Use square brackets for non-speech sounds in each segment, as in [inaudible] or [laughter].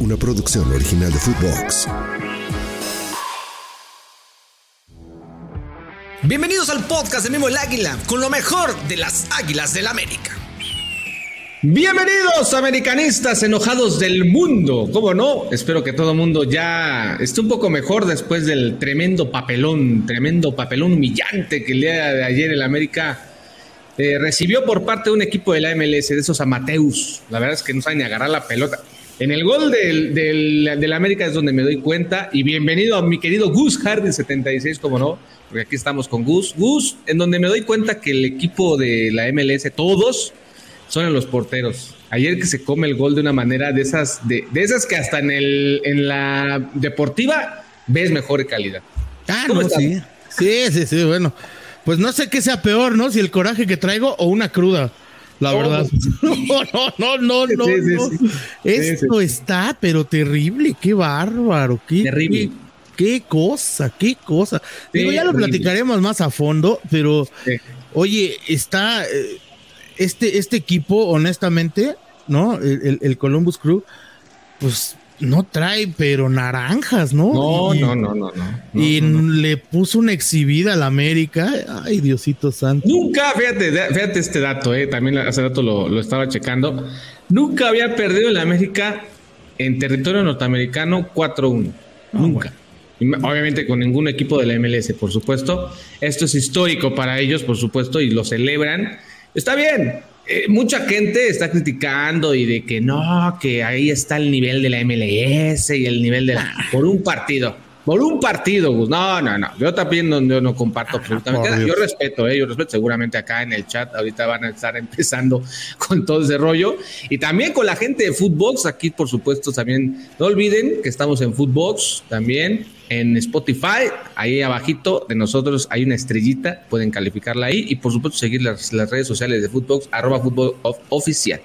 una producción original de Footbox. Bienvenidos al podcast de Memo el Águila, con lo mejor de las Águilas del América. Bienvenidos americanistas enojados del mundo. ¿Cómo no? Espero que todo el mundo ya esté un poco mejor después del tremendo papelón, tremendo papelón humillante que el día de ayer el América eh, recibió por parte de un equipo de la MLS, de esos amateus. La verdad es que no saben ni agarrar la pelota. En el gol del, del, América es donde me doy cuenta. Y bienvenido a mi querido Gus Hardy 76, como no, porque aquí estamos con Gus. Gus, en donde me doy cuenta que el equipo de la MLS, todos, son en los porteros. Ayer que se come el gol de una manera de esas, de, de esas que hasta en, el, en la deportiva ves mejor calidad. Ah, no, sí. Sí, sí, sí, bueno. Pues no sé qué sea peor, ¿no? Si el coraje que traigo o una cruda. La verdad. No, no, no, no, no. Esto está, pero terrible. Qué bárbaro. Qué, terrible. Qué, cosa, qué cosa. Digo, ya lo platicaremos más a fondo, pero oye, está eh, este, este equipo, honestamente, ¿no? El, el Columbus Crew, pues no trae, pero naranjas, ¿no? No, no, no, no, no. y le puso una exhibida a la América. Ay, Diosito santo. Nunca, fíjate, fíjate este dato, eh, también hace dato lo, estaba checando. Nunca había perdido la América en territorio norteamericano 4-1. Ah, Nunca. Obviamente con ningún equipo de la MLS, por supuesto. Esto es histórico para ellos, por supuesto, y lo celebran. Está bien, eh, mucha gente está criticando y de que no, que ahí está el nivel de la MLS y el nivel de la, ah. por un partido. Por un partido, Gus. No, no, no. Yo también no, yo no comparto ah, absolutamente Yo respeto, eh, yo respeto. Seguramente acá en el chat ahorita van a estar [laughs] empezando con todo ese rollo. Y también con la gente de Footbox. Aquí, por supuesto, también no olviden que estamos en Footbox también en Spotify. Ahí abajito de nosotros hay una estrellita. Pueden calificarla ahí. Y por supuesto, seguir las, redes sociales de Footbox, arroba Footbox oficial.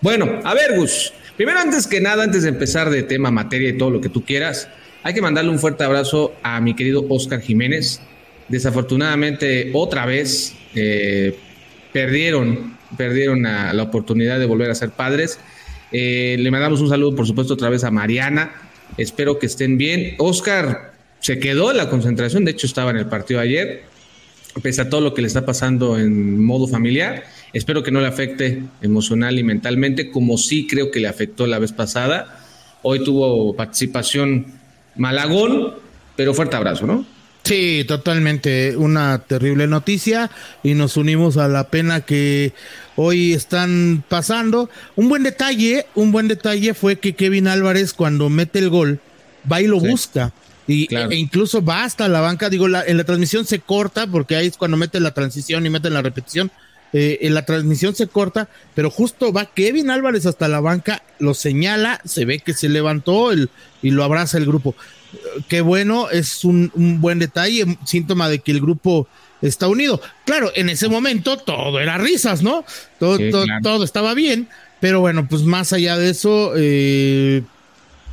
Bueno, a ver, Gus. Primero, antes que nada, antes de empezar de tema, materia y todo lo que tú quieras. Hay que mandarle un fuerte abrazo a mi querido Oscar Jiménez. Desafortunadamente, otra vez eh, perdieron, perdieron la oportunidad de volver a ser padres. Eh, le mandamos un saludo, por supuesto, otra vez a Mariana. Espero que estén bien. Oscar se quedó en la concentración, de hecho estaba en el partido ayer, pese a todo lo que le está pasando en modo familiar. Espero que no le afecte emocional y mentalmente, como sí creo que le afectó la vez pasada. Hoy tuvo participación Malagón, pero fuerte abrazo, ¿no? Sí, totalmente. Una terrible noticia y nos unimos a la pena que hoy están pasando. Un buen detalle, un buen detalle fue que Kevin Álvarez cuando mete el gol va y lo busca. Y, e incluso va hasta la banca, digo, en la transmisión se corta porque ahí es cuando mete la transición y mete la repetición. Eh, en la transmisión se corta, pero justo va Kevin Álvarez hasta la banca, lo señala, se ve que se levantó el, y lo abraza el grupo. Qué bueno, es un, buen detalle, síntoma de que el grupo está unido. Claro, en ese momento todo era risas, ¿no? Todo, todo, estaba bien, pero bueno, pues más allá de eso, eh,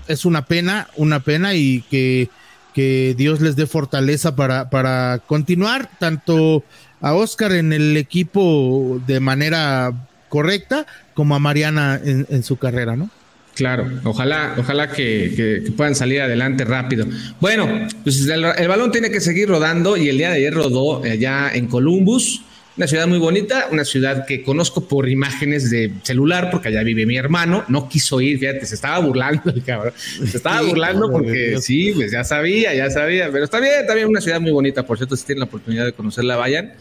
es una pena, una pena y que, que Dios les dé fortaleza para, para continuar, tanto a Oscar en el equipo de manera correcta como a Mariana en, su carrera, ¿no? Claro, ojalá, ojalá que, puedan salir adelante rápido. Bueno, pues el, balón tiene que seguir rodando y el día de ayer rodó allá en Columbus, una ciudad muy bonita, una ciudad que conozco por imágenes de celular, porque allá vive mi hermano, no quiso ir, fíjate, se estaba burlando el cabrón, se [laughs] estaba burlando porque sí, pues ya sabía, ya sabía, pero está bien, también una ciudad muy bonita, por cierto, si tienen la oportunidad de conocerla, vayan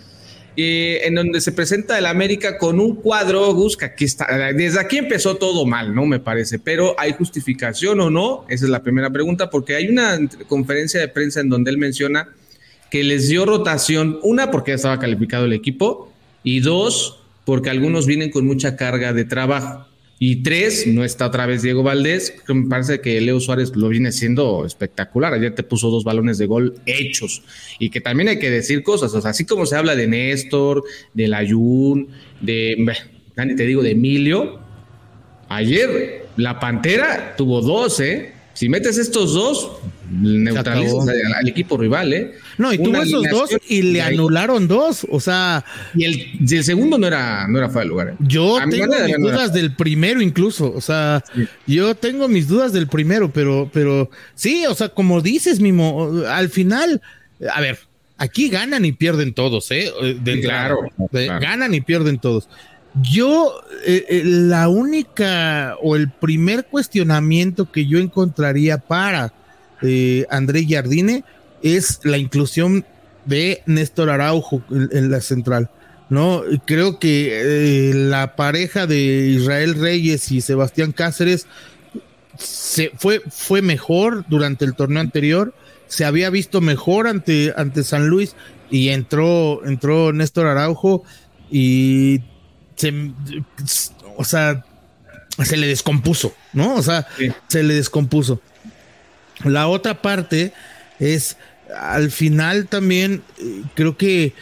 en donde se presenta el América con un cuadro, busca aquí está, desde aquí empezó todo mal, ¿no? Me parece, pero ¿hay justificación o no? Esa es la primera pregunta, porque hay una conferencia de prensa en donde él menciona que les dio rotación, una, porque ya estaba calificado el equipo, y dos, porque algunos vienen con mucha carga de trabajo. Y tres, no está otra vez Diego Valdés, que me parece que Leo Suárez lo viene siendo espectacular. Ayer te puso dos balones de gol hechos. Y que también hay que decir cosas, o sea, así como se habla de Néstor, de Layún, de, te digo, de Emilio. Ayer la Pantera tuvo dos, ¿eh? Si metes estos dos, neutralizas al, equipo rival, ¿eh? No, y tuvo esos dos y le anularon dos, o sea... Y el, segundo no era, no era fuera de lugar. ¿eh? Yo tengo mis dudas del primero incluso, o sea, yo tengo mis dudas del primero, pero, pero sí, o sea, como dices, Mimo, al final, a ver, aquí ganan y pierden todos, ¿eh? claro, Ganan y pierden todos. Yo, eh, eh, la única o el primer cuestionamiento que yo encontraría para eh, André Jardine es la inclusión de Néstor Araujo en, la central. ¿no? Creo que la pareja de Israel Reyes y Sebastián Cáceres se fue, fue mejor durante el torneo anterior, se había visto mejor ante, ante San Luis y entró, entró Néstor Araujo y se, o sea, se le descompuso, ¿no? O sea, se le descompuso. La otra parte es, al final también, eh, creo que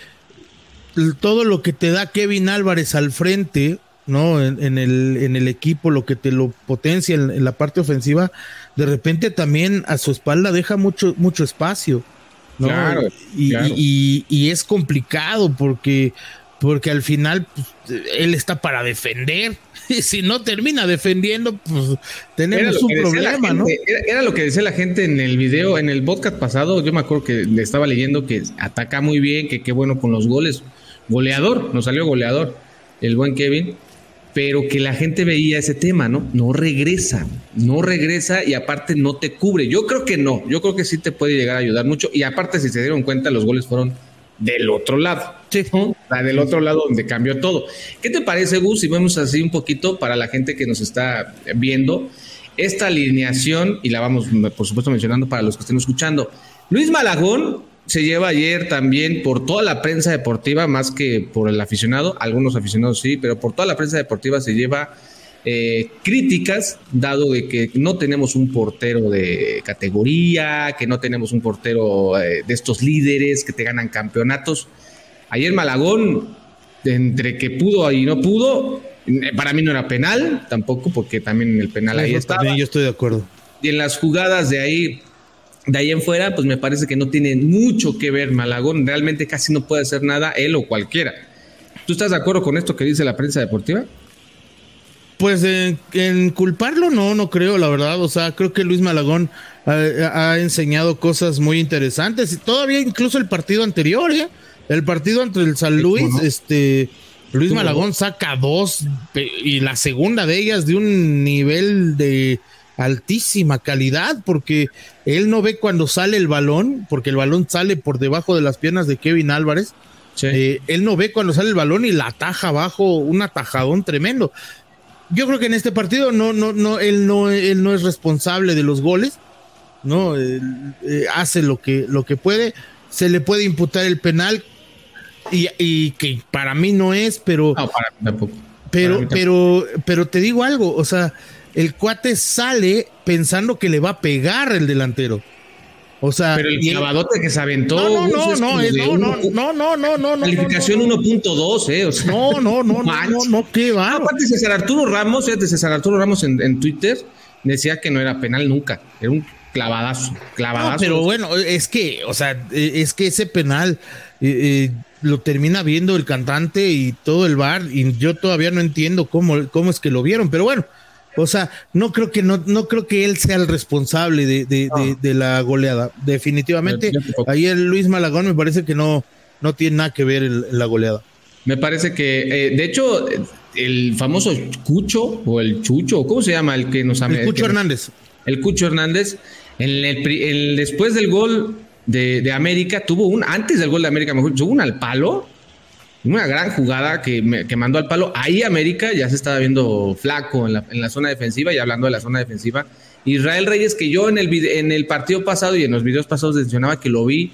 todo lo que te da Kevin Álvarez al frente, ¿no? En, el, en el equipo, lo que te lo potencia en, la parte ofensiva, de repente también a su espalda deja mucho, mucho espacio. ¿no? y, y, es complicado porque porque al final pues, él está para defender. [laughs] Y si no termina defendiendo, pues tenemos un problema, ¿no? Era, lo que decía la gente en el video, en el podcast pasado. Yo me acuerdo que le estaba leyendo que ataca muy bien, que qué bueno con los goles. Goleador, nos salió goleador, el buen Kevin. Pero que la gente veía ese tema, ¿no? No regresa, no regresa y aparte no te cubre. Yo creo que no, yo creo que sí te puede llegar a ayudar mucho. Y aparte, si se dieron cuenta, los goles fueron del otro lado. Sí. La del otro lado donde cambió todo. ¿Qué te parece, Gus, si vemos así un poquito para la gente que nos está viendo esta alineación y la vamos, por supuesto, mencionando para los que estén escuchando? Luis Malagón se lleva ayer también por toda la prensa deportiva, más que por el aficionado, algunos aficionados sí, pero por toda la prensa deportiva se lleva eh, críticas, dado de que no tenemos un portero de categoría, que no tenemos un portero eh, de estos líderes que te ganan campeonatos. Ayer Malagón, entre que pudo y no pudo, eh, para mí no era penal, tampoco, porque también el penal ahí estaba. yo estoy de acuerdo. Y en las jugadas de ahí, de ahí en fuera, pues me parece que no tiene mucho que ver Malagón. Realmente casi no puede hacer nada él o cualquiera. ¿Tú estás de acuerdo con esto que dice la prensa deportiva? Pues en, culparlo no, no creo, la verdad. O sea, creo que Luis Malagón ha, enseñado cosas muy interesantes. Y todavía incluso el partido anterior, ¿eh? El partido entre el San Luis, este, Luis Malagón saca dos y la segunda de ellas de un nivel de altísima calidad porque él no ve cuando sale el balón, porque el balón sale por debajo de las piernas de Kevin Álvarez. Eh, él no ve cuando sale el balón y la ataja abajo, un atajadón tremendo yo creo que en este partido no, no, no, él no, él no es responsable de los goles, ¿no? Eh, hace lo que, lo que puede, se le puede imputar el penal y, que para mí no es, pero. No, para mí tampoco. Pero, pero, pero te digo algo, o sea, el cuate sale pensando que le va a pegar el delantero. O sea, pero el clavadote que se aventó. No, no, no, no, no, no, no, no, Calificación 1.2, eh. O sea, no, no, no, no, no, qué va. Aparte, César Arturo Ramos, fíjate, César Arturo Ramos en, en Twitter decía que no era penal nunca. Era un clavadazo, clavadazo. pero bueno, es que, o sea, es que ese penal eh, eh, lo termina viendo el cantante y todo el bar, y yo todavía no entiendo cómo, cómo es que lo vieron, pero bueno, o sea, no creo que no, no creo que él sea el responsable de, de, la goleada. Definitivamente, ahí el Luis Malagón me parece que no, no tiene nada que ver en la goleada. Me parece que, eh, de hecho, el famoso Cucho o el Chucho, ¿cómo se llama el que nos ha El Cucho Hernández. El Cucho Hernández, en el, después del gol de, de, América, tuvo un, antes del gol de América, mejor, tuvo un al palo una gran jugada que, mandó al palo. Ahí América ya se estaba viendo flaco en la, zona defensiva y hablando de la zona defensiva. Israel Reyes, que yo en el, en el partido pasado y en los videos pasados mencionaba que lo vi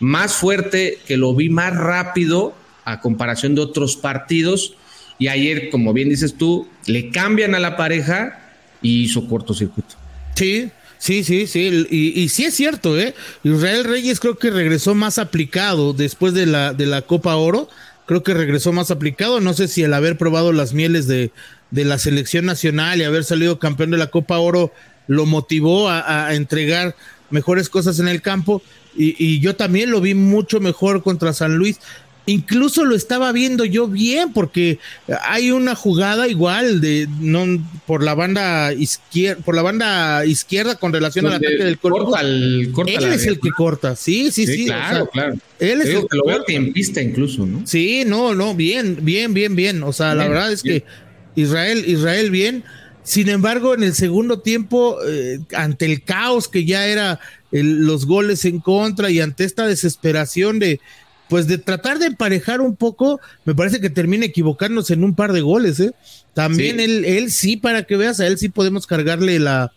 más fuerte, que lo vi más rápido a comparación de otros partidos. Y ayer, como bien dices tú, le cambian a la pareja y hizo cortocircuito. Sí, Sí, sí, sí, y, y, sí es cierto, ¿eh? Israel Reyes creo que regresó más aplicado después de la, de la Copa Oro, creo que regresó más aplicado. No sé si el haber probado las mieles de, de la selección nacional y haber salido campeón de la Copa Oro lo motivó a, entregar mejores cosas en el campo. Y, y, yo también lo vi mucho mejor contra San Luis incluso lo estaba viendo yo bien porque hay una jugada igual de no por la banda izquierda por la banda izquierda con relación al ataque del corta él es el que corta sí sí sí, claro claro. él es el que lo veo en pista incluso no sí no no bien bien bien bien. O sea la verdad es que Israel Israel bien. Sin embargo en el segundo tiempo eh, ante el caos que ya era los goles en contra y ante esta desesperación de pues de tratar de emparejar un poco, me parece que termina equivocarnos en un par de goles, ¿eh? También Él, él sí, para que veas, a él sí podemos cargarle la,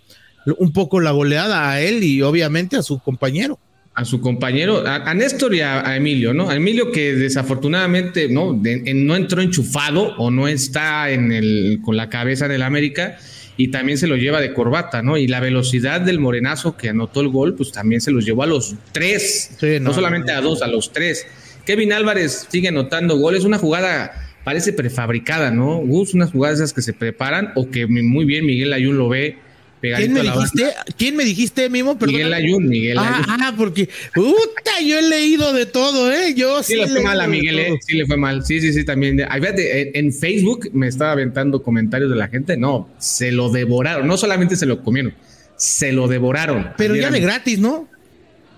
un poco la goleada a él y obviamente a su compañero. A su compañero, a, Néstor y a, Emilio, ¿no? A Emilio que desafortunadamente no, no entró enchufado o no está en el, con la cabeza en el América y también se lo lleva de corbata, ¿no? Y la velocidad del morenazo que anotó el gol, pues también se los llevó a los tres, no, solamente a dos, a los tres. Kevin Álvarez sigue anotando goles, una jugada parece prefabricada, ¿no? Gus, unas jugadas esas que se preparan o que muy bien Miguel Ayun lo ve ¿Quién me dijiste? ¿Quién me dijiste, Mimo? Miguel Ayun, Miguel ah, Ayun. Ah, porque, puta, yo he leído de todo, ¿eh? Yo sí, le fue mal a Miguel, ¿eh? Sí le fue mal. Sí, sí, sí, también. Fíjate, en Facebook me estaba aventando comentarios de la gente. No, se lo devoraron. No solamente se lo comieron, se lo devoraron. Pero ya de gratis, ¿no?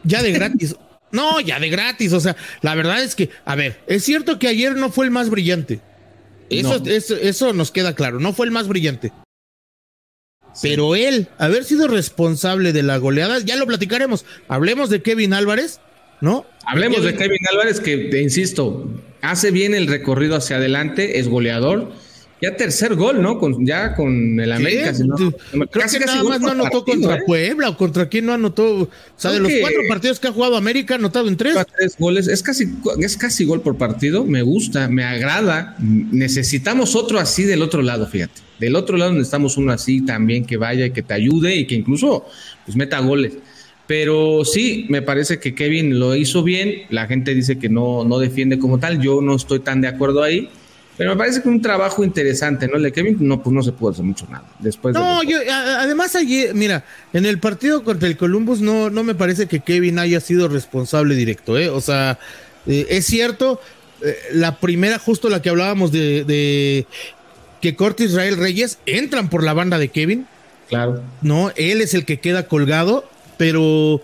Ya de gratis. [laughs] No, ya de gratis. O sea, la verdad es que, a ver, es cierto que ayer no fue el más brillante. Eso, eso, nos queda claro. No fue el más brillante. Pero él, haber sido responsable de la goleada, ya lo platicaremos. Hablemos de Kevin Álvarez, ¿no? Hablemos de Kevin Álvarez, que, te insisto, hace bien el recorrido hacia adelante, es goleador ya tercer gol, ¿no? Con, ya con el América. Creo casi, que nada más no anotó contra ¿eh? Puebla o contra quién no anotó. O sea, de los cuatro partidos que ha jugado América, ha anotado en tres. Tres goles. Es casi, es casi gol por partido. Me gusta, me agrada. Necesitamos otro así del otro lado, fíjate. Del otro lado necesitamos uno así también que vaya y que te ayude y que incluso pues meta goles. Pero sí, me parece que Kevin lo hizo bien. La gente dice que no, no defiende como tal. Yo no estoy tan de acuerdo ahí. Pero me parece que un trabajo interesante, ¿no? El de Kevin, no, pues no se puede hacer mucho nada. Después no, yo, además ayer, mira, en el partido contra el Columbus no, no me parece que Kevin haya sido responsable directo, ¿eh? O sea, eh, es cierto, eh, la primera, justo la que hablábamos de, de que Corte Israel Reyes entran por la banda de Kevin. Claro. No, él es el que queda colgado, pero,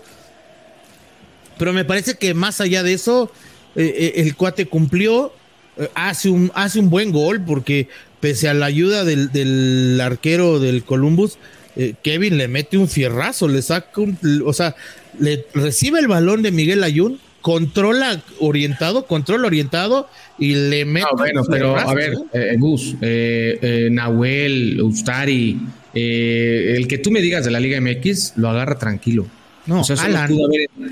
pero me parece que más allá de eso, eh, el cuate cumplió hace un, hace un buen gol porque pese a la ayuda del, arquero del Columbus, eh, Kevin le mete un fierrazo, le saca un, o sea, le recibe el balón de Miguel Ayun, controla orientado, controla orientado y le mete. Ah, bueno, pero a ver, eh, Gus, Nahuel, Ustari, el que tú me digas de la Liga MX, lo agarra tranquilo. No,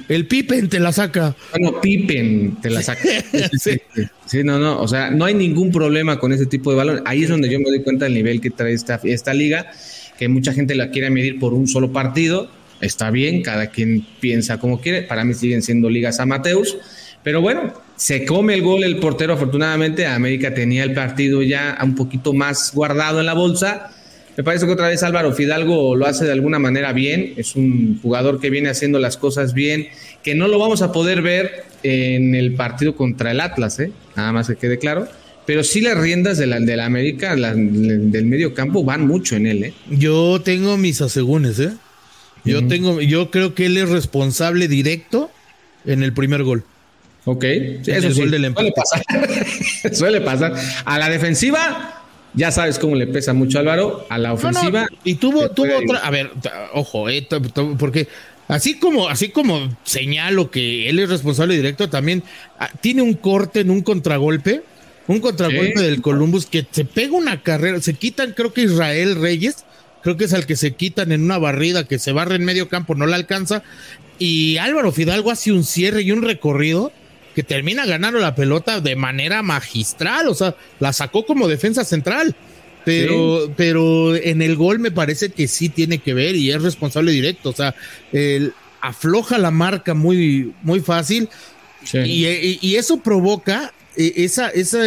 el Pippen te la saca. Bueno, Pippen te la saca. [laughs] sí. no, no, o sea, no hay ningún problema con ese tipo de balón. Ahí es donde yo me doy cuenta del nivel que trae esta, esta liga, que mucha gente la quiere medir por un solo partido. Está bien, cada quien piensa como quiere. Para mí siguen siendo ligas amateurs. Pero bueno, se come el gol el portero. Afortunadamente, América tenía el partido ya un poquito más guardado en la bolsa me parece que otra vez Álvaro Fidalgo lo hace de alguna manera bien. Es un jugador que viene haciendo las cosas bien, que no lo vamos a poder ver en el partido contra el Atlas, ¿eh? nada más que quede claro. Pero sí las riendas de la, de la América, del medio campo, van mucho en él. ¿eh? Yo tengo mis asegúnes, ¿eh? Yo, tengo, yo creo que él es responsable directo en el primer gol. Ok, eso sí, suele pasar. [laughs] suele pasar. A la defensiva, ya sabes cómo le pesa mucho Álvaro a la ofensiva. Y tuvo, tuvo otra, a ver, ojo, eh, porque así como, así como señalo que él es responsable directo, también ah, tiene un corte en un contragolpe, un contragolpe del Columbus que se pega una carrera, se quitan, creo que Israel Reyes, creo que es al que se quitan en una barrida que se barre en medio campo, no la alcanza, y Álvaro Fidalgo hace un cierre y un recorrido que termina ganando la pelota de manera magistral, o sea, la sacó como defensa central. Pero, pero en el gol me parece que sí tiene que ver y es responsable directo. O sea, él afloja la marca muy, muy fácil y, y, eso provoca e, esa, esa,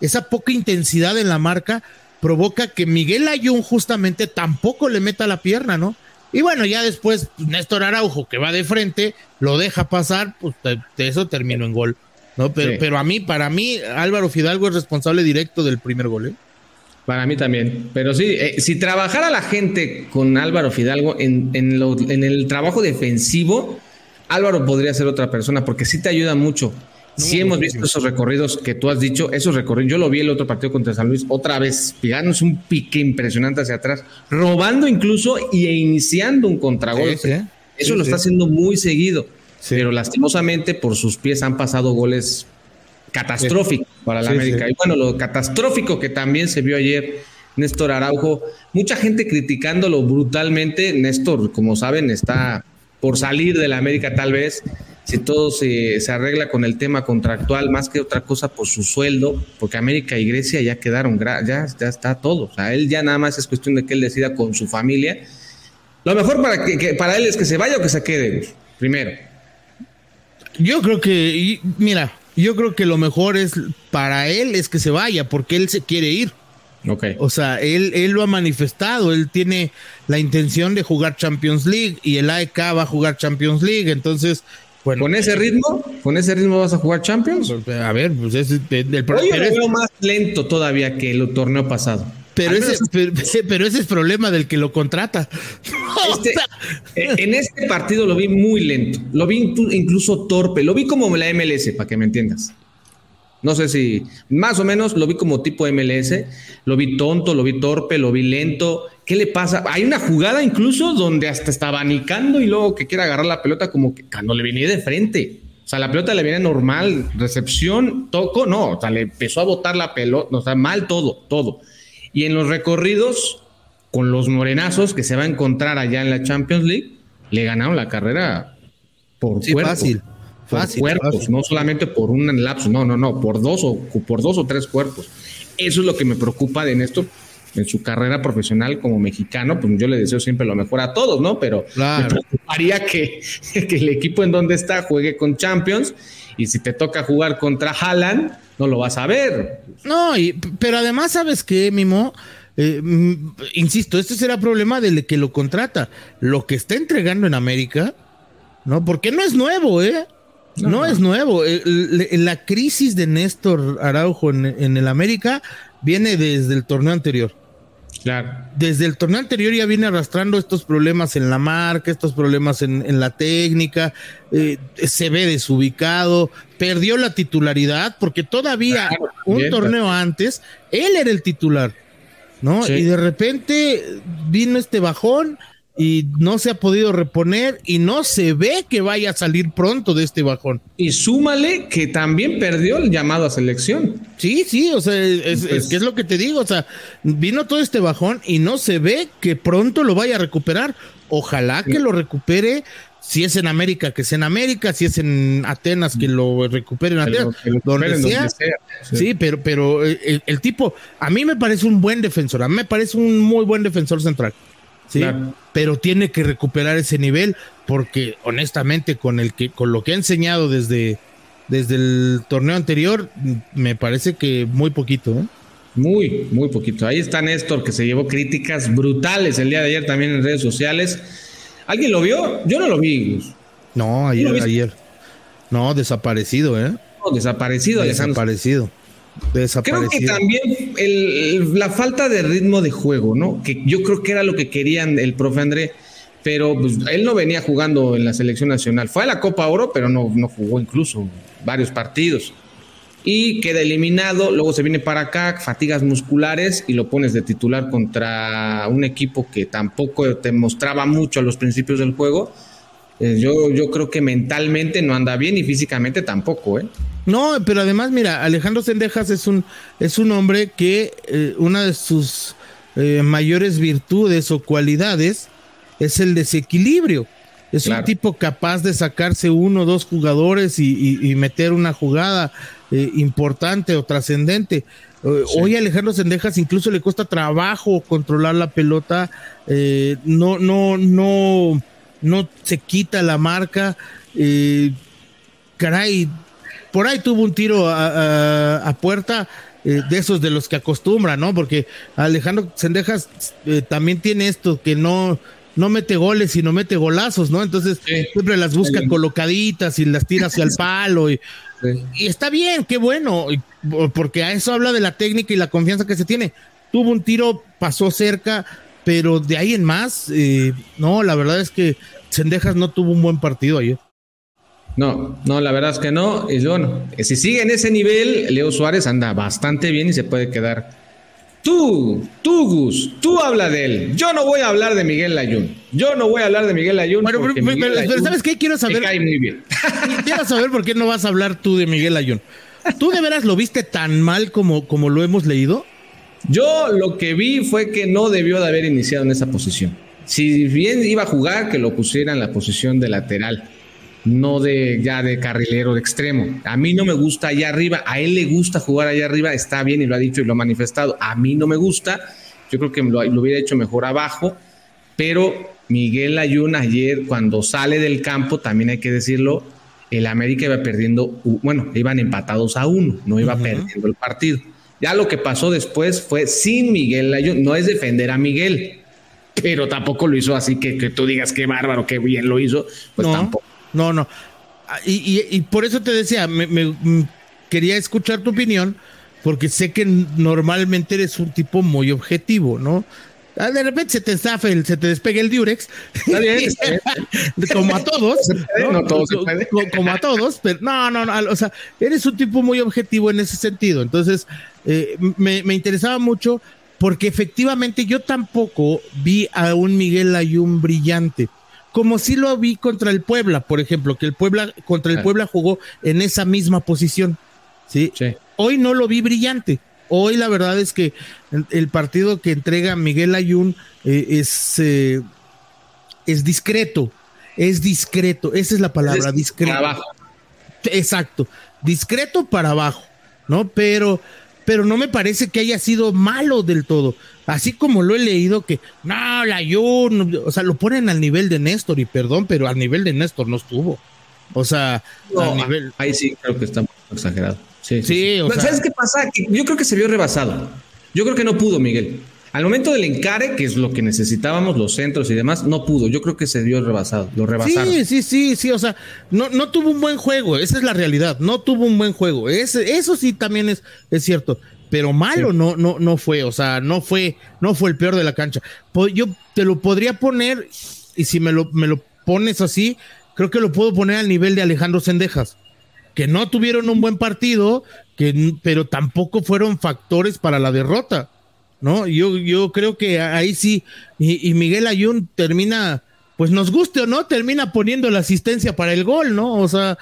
esa poca intensidad en la marca provoca que Miguel Ayun justamente tampoco le meta la pierna, ¿no? Y bueno, ya después Néstor Araujo, que va de frente, lo deja pasar, pues de eso terminó en gol. ¿no? Pero, pero a mí, para mí, Álvaro Fidalgo es responsable directo del primer gol. ¿eh? Para mí también. Pero sí, eh, si trabajara la gente con Álvaro Fidalgo en, en, el trabajo defensivo, Álvaro podría ser otra persona porque sí te ayuda mucho. Sí hemos visto esos recorridos que tú has dicho, esos recorridos. Yo lo vi el otro partido contra San Luis, otra vez, pegándose un pique impresionante hacia atrás, robando incluso y iniciando un contragolpe. Eso lo está haciendo muy seguido. Pero lastimosamente por sus pies han pasado goles catastrófico para la América. Y bueno, lo catastrófico que también se vio ayer, Néstor Araujo, mucha gente criticándolo brutalmente. Néstor, como saben, está por salir de la América tal vez, si todo se, se, arregla con el tema contractual, más que otra cosa por su sueldo, porque América y Grecia ya quedaron, ya, ya está todo. O sea, él ya nada más es cuestión de que él decida con su familia. Lo mejor para, que, para él es que se vaya o que se quede, primero. Yo creo que, mira, yo creo que lo mejor es para él es que se vaya, porque él se quiere ir. Okay. O sea, él, él lo ha manifestado, él tiene la intención de jugar Champions League y el AEK va a jugar Champions League, entonces, bueno. ¿Con ese ritmo? ¿Con ese ritmo vas a jugar Champions? A ver, pues es el, el, Hoy más lento todavía que el torneo pasado. Pero ese, pero, ese es problema del que lo contrata. [laughs] Este, eh, en este partido lo vi muy lento, lo vi incluso torpe, lo vi como la MLS, para que me entiendas. No sé si, más o menos lo vi como tipo MLS, lo vi tonto, lo vi torpe, lo vi lento. ¿Qué le pasa? Hay una jugada incluso donde hasta estaba abanicando y luego que quiere agarrar la pelota como que no le venía de frente. O sea, la pelota le viene normal, recepción, toco, no, o sea, le empezó a botar la pelota, o sea, mal todo, todo. Y en los recorridos, con los morenazos que se va a encontrar allá en la Champions League, le ganaron la carrera por sí, fácil. Fácil, cuerpos, no solamente por un lapso, no, no, no, por dos o por dos o tres cuerpos. Eso es lo que me preocupa de Néstor en su carrera profesional como mexicano, pues yo le deseo siempre lo mejor a todos, ¿no? Pero me preocuparía que, [laughs] que, el equipo en donde está juegue con Champions y si te toca jugar contra Haaland, no lo vas a ver. No, y, pero además, ¿sabes qué, Mimo? Eh, mm, insisto, este será problema del que lo contrata. Lo que está entregando en América, ¿no? Porque no es nuevo, ¿eh? No, es nuevo. Eh, la crisis de Néstor Araujo en, en, el América viene desde el torneo anterior. Claro. Desde el torneo anterior ya viene arrastrando estos problemas en la marca, estos problemas en, la técnica, eh, se ve desubicado, perdió la titularidad porque todavía un torneo antes él era el titular, ¿no? Y de repente vino este bajón y no se ha podido reponer y no se ve que vaya a salir pronto de este bajón. Y súmale que también perdió el llamado a selección. Sí, sí, o sea, es, que es lo que te digo, o sea, vino todo este bajón y no se ve que pronto lo vaya a recuperar. Ojalá que lo recupere, si es en América, que sea en América, si es en Atenas, que lo recupere en Atenas, donde, sea. Sí. pero, pero eh, el, el, tipo, a mí me parece un buen defensor, a mí me parece un muy buen defensor central. ¿Sí? Pero tiene que recuperar ese nivel porque honestamente con el que con lo que ha enseñado desde desde el torneo anterior me parece que muy poquito, ¿eh? Muy, muy poquito. Ahí está Néstor que se llevó críticas brutales el día de ayer también en redes sociales. ¿Alguien lo vio? Yo no lo vi. No, ayer, ayer. No, desaparecido, ¿eh? No, desaparecido, Desaparecido. Creo que también la falta de ritmo de juego, ¿no? Que yo creo que era lo que querían el profe André, pero pues, él no venía jugando en la selección nacional. Fue a la Copa Oro, pero no, no jugó incluso varios partidos. Y queda eliminado, luego se viene para acá, fatigas musculares y lo pones de titular contra un equipo que tampoco te mostraba mucho a los principios del juego. Eh, yo, yo creo que mentalmente no anda bien y físicamente tampoco, ¿eh? No, pero además, mira, Alejandro Sendejas es un, es un hombre que eh, una de sus eh, mayores virtudes o cualidades es el desequilibrio. Es un tipo capaz de sacarse uno o dos jugadores y, meter una jugada eh, importante o trascendente. Hoy a Alejandro Sendejas incluso le cuesta trabajo controlar la pelota, no, no, no, no se quita la marca. caray, por ahí tuvo un tiro a, puerta eh, de esos de los que acostumbra, ¿no? Porque Alejandro Sendejas eh, también tiene esto que no, no mete goles, sino mete golazos, ¿no? Entonces siempre las busca colocaditas y las tira hacia el [laughs] palo. Y, y, está bien, qué bueno, porque a eso habla de la técnica y la confianza que se tiene. Tuvo un tiro, pasó cerca, pero de ahí en más, eh, no, la verdad es que Sendejas no tuvo un buen partido ayer. No, no, la verdad es que no. Y bueno, si sigue en ese nivel, Leo Suárez anda bastante bien y se puede quedar. Tú, tú, Gus, tú habla de él. Yo no voy a hablar de Miguel Layún. Yo no voy a hablar de Miguel Layún. Bueno, pero, ¿sabes qué? Quiero saber. muy bien. [laughs] Quiero saber por qué no vas a hablar tú de Miguel Layún. ¿Tú de veras lo viste tan mal como, como lo hemos leído? Yo lo que vi fue que no debió de haber iniciado en esa posición. Si bien iba a jugar, que lo pusiera en la posición de lateral no de ya de carrilero de extremo. A mí no me gusta allá arriba, a él le gusta jugar allá arriba, está bien y lo ha dicho y lo ha manifestado. A mí no me gusta, yo creo que lo, hubiera hecho mejor abajo, pero Miguel Ayun ayer cuando sale del campo, también hay que decirlo, el América iba perdiendo, bueno, iban empatados a uno, no iba perdiendo el partido. Ya lo que pasó después fue sin Miguel Ayun, no es defender a Miguel, pero tampoco lo hizo así que, que tú digas qué bárbaro, qué bien lo hizo, pues tampoco no, no. Ah, y, por eso te decía, me, mm, quería escuchar tu opinión, porque sé que normalmente eres un tipo muy objetivo, ¿no? Ah, de repente se te zafa se te despega el diurex. [laughs] Está bien, como a todos. ¿no? todos Como a todos, pero no, no, no. O sea, eres un tipo muy objetivo en ese sentido. Entonces, eh, me, me, interesaba mucho porque efectivamente yo tampoco vi a un Miguel Ayun brillante como si lo vi contra el Puebla, por ejemplo, que el Puebla contra el Puebla jugó en esa misma posición. ¿sí? Hoy no lo vi brillante. Hoy la verdad es que el partido que entrega Miguel Ayun eh, es, eh, es discreto, es discreto, esa es la palabra, discreto. Para abajo. Exacto, discreto para abajo, ¿no? Pero pero no me parece que haya sido malo del todo. Así como lo he leído que, no, la Jun, o sea, lo ponen al nivel de Néstor, y perdón, pero al nivel de Néstor no estuvo. O sea, nivel... ahí sí creo que está exagerado. Sí, sí, ¿Sabes qué pasa? Yo creo que se vio rebasado. Yo creo que no pudo, Miguel. Al momento del encare, que es lo que necesitábamos, los centros y demás, no pudo. Yo creo que se dio rebasado, lo rebasaron. Sí, sí, sí, sí. O sea, no, no tuvo un buen juego. Esa es la realidad. No tuvo un buen juego. eso sí también es, es cierto. Pero malo no, no, no fue. O sea, no fue, no fue el peor de la cancha. Yo te lo podría poner, y si me lo, me lo pones así, creo que lo puedo poner al nivel de Alejandro Sendejas. Que no tuvieron un buen partido, que, pero tampoco fueron factores para la derrota. ¿No? Yo, yo creo que ahí sí, y, Miguel Ayun termina, pues nos guste o no, termina poniendo la asistencia para el gol, ¿no? O sea,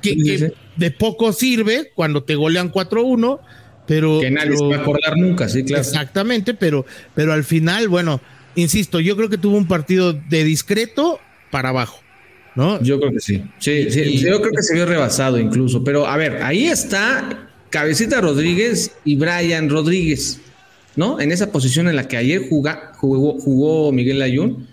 que, de poco sirve cuando te golean 4-1, pero... Que nadie se va a acordar nunca, sí, claro. Exactamente, pero, pero al final, bueno, insisto, yo creo que tuvo un partido de discreto para abajo. ¿No? Yo creo que sí. Sí, sí yo creo que se vio rebasado incluso. Pero a ver, ahí está Cabecita Rodríguez y Brian Rodríguez. ¿No? En esa posición en la que ayer jugó, jugó Miguel Ayun.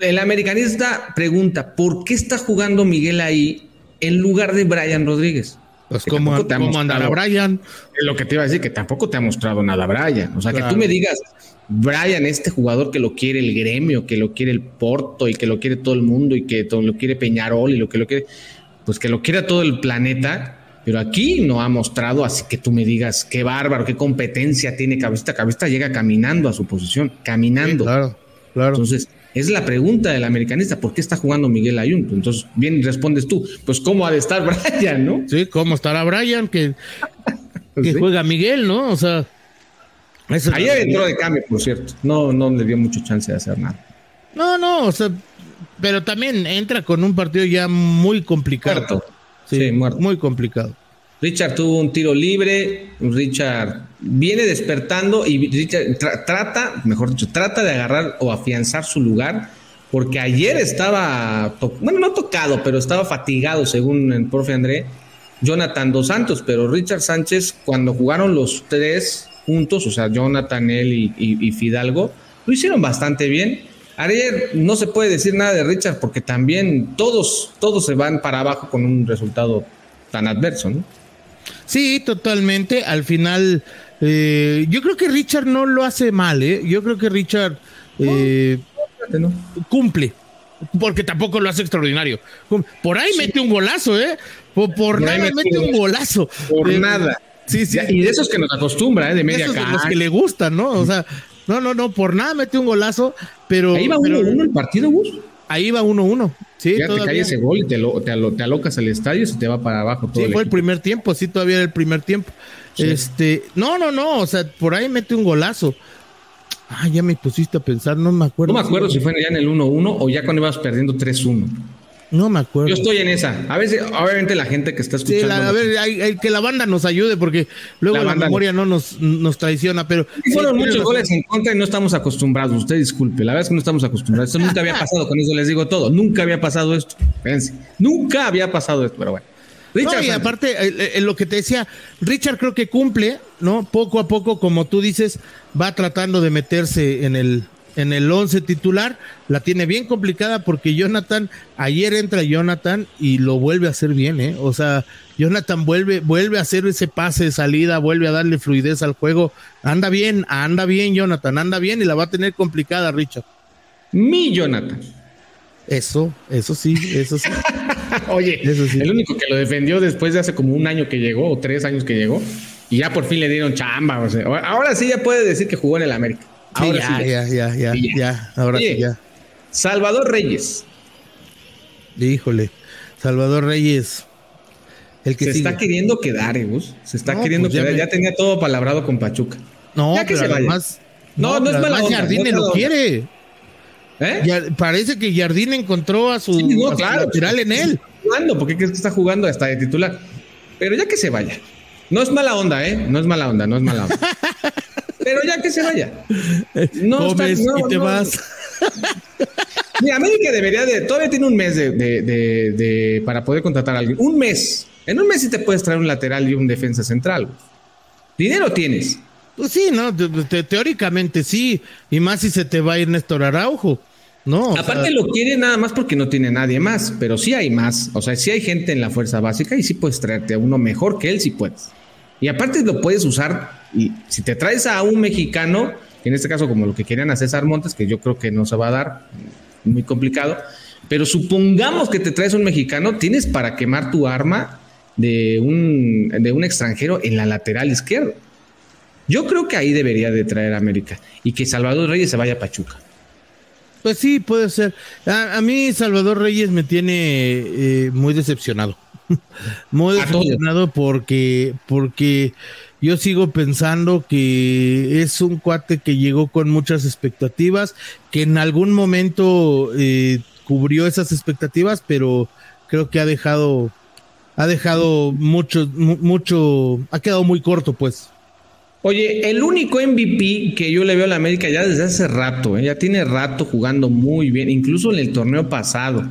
El americanista pregunta, ¿por qué está jugando Miguel ahí en lugar de Brian Rodríguez? Pues cómo, andará Brian. Lo que te iba a decir, que tampoco te ha mostrado nada Brian. O sea, que tú me digas, Brian, este jugador que lo quiere el gremio, que lo quiere el Porto y que lo quiere todo el mundo y que lo quiere Peñarol y lo que lo quiere, pues que lo quiera todo el planeta pero aquí no ha mostrado, así que tú me digas qué bárbaro, qué competencia tiene Cabecita. Cabecita llega caminando a su posición, caminando. claro, claro. Entonces, es la pregunta del americanista, ¿por qué está jugando Miguel Ayun? Entonces, bien respondes tú, pues cómo ha de estar [laughs] Brian, ¿no? Sí, ¿cómo estará Brian? Que, [laughs] que juega Miguel, ¿no? O sea... Ayer entró de cambio, por cierto. No, no le dio mucha chance de hacer nada. No, no, o sea, pero también entra con un partido ya muy complicado. Sí, muy complicado. Richard tuvo un tiro libre, Richard viene despertando y Richard trata, mejor dicho, trata de agarrar o afianzar su lugar, porque ayer estaba, bueno, no tocado, pero estaba fatigado, según el profe André, Jonathan Dos Santos, pero Richard Sánchez, cuando jugaron los tres juntos, o sea, Jonathan, él y Fidalgo, lo hicieron bastante bien Ayer no se puede decir nada de Richard porque también todos, todos se van para abajo con un resultado tan adverso, ¿no? Sí, totalmente. Al final, eh, yo creo que Richard no lo hace mal, ¿eh? Yo creo que Richard eh, cumple. Porque tampoco lo hace extraordinario. Por ahí mete un golazo, ¿eh? Por, nada mete un golazo. Por nada. Sí, sí. Y de esos que nos acostumbra, ¿eh? De media esos de los que le gustan, ¿no? O sea, no, no, no, por nada mete un golazo, pero. Ahí va 1-1 el partido, Gus. Ahí va 1-1. Sí, ya te cae ese gol y te, lo, te, te, alocas al estadio y se te va para abajo todo. Sí, fue el primer tiempo, sí, todavía era el primer tiempo. Este, no, no, no, o sea, por ahí mete un golazo. Ah, ya me pusiste a pensar, no me acuerdo. No me acuerdo si, fue ya en el 1-1 o ya cuando ibas perdiendo 3-1. No me acuerdo. Yo estoy en esa. A veces, obviamente, la gente que está escuchando. Sí, a ver, hay, que la banda nos ayude porque luego la, memoria no nos, nos traiciona. Pero fueron muchos goles en contra y no estamos acostumbrados. Usted disculpe, la verdad es que no estamos acostumbrados. Esto nunca había pasado, con eso les digo todo. Nunca había pasado esto. Fíjense, nunca había pasado esto, pero bueno. Richard, y aparte, eh, eh, lo que te decía, Richard creo que cumple, ¿no? Poco a poco, como tú dices, va tratando de meterse en el, en el 11 titular. La tiene bien complicada porque Jonathan, ayer entra Jonathan y lo vuelve a hacer bien, ¿eh? O sea, Jonathan vuelve, vuelve a hacer ese pase de salida, vuelve a darle fluidez al juego. Anda bien, anda bien, Jonathan, anda bien y la va a tener complicada, Richard. Mi Jonathan. Eso, eso sí, eso sí. [laughs] Oye, eso sí. el único que lo defendió después de hace como un año que llegó, o tres años que llegó, y ya por fin le dieron chamba. O sea, ahora sí ya puede decir que jugó en el América. Ahora sí, ya, ya, ya, ya, ahora sí, ya. Salvador Reyes. Híjole, Salvador Reyes. El que se está queriendo quedar, Gus. Eh, se está queriendo pues quedar. Ya, tenía todo palabrado con Pachuca. No, ya que se vaya. no, no, es mala onda. Jardine lo quiere. ¿Eh? parece que Jardín encontró a su, lateral en él. Jugando, porque crees que está jugando hasta de titular. Pero ya que se vaya. No es mala onda, ¿eh? No es mala onda, no es mala onda. [laughs] Pero ya que se vaya. [laughs] No y te vas. Mira, América debería de. Todavía tiene un mes de, de, de, para poder contratar a alguien. Un mes. En un mes sí te puedes traer un lateral y un defensa central. Dinero tienes. Pues sí, ¿no? teóricamente sí. Y más si se te va a ir Néstor Araujo. No, Aparte lo quiere nada más porque no tiene nadie más, pero sí hay más. O sea, sí hay gente en la fuerza básica y sí puedes traerte a uno mejor que él, sí puedes. Y aparte lo puedes usar y si te traes a un mexicano, en este caso como lo que querían a César Montes, que yo creo que no se va a dar, muy complicado, pero supongamos que te traes un mexicano, tienes para quemar tu arma de un, de un extranjero en la lateral izquierda. Yo creo que ahí debería de traer a América y que Salvador Reyes se vaya a Pachuca. Pues sí, puede ser. A, mí Salvador Reyes me tiene eh, muy decepcionado. Muy decepcionado porque, porque yo sigo pensando que es un cuate que llegó con muchas expectativas, que en algún momento eh, cubrió esas expectativas, pero creo que ha dejado, ha dejado mucho, mucho, ha quedado muy corto, pues. Oye, el único MVP que yo le veo a la América ya desde hace rato, ¿eh? ya tiene rato jugando muy bien, incluso en el torneo pasado,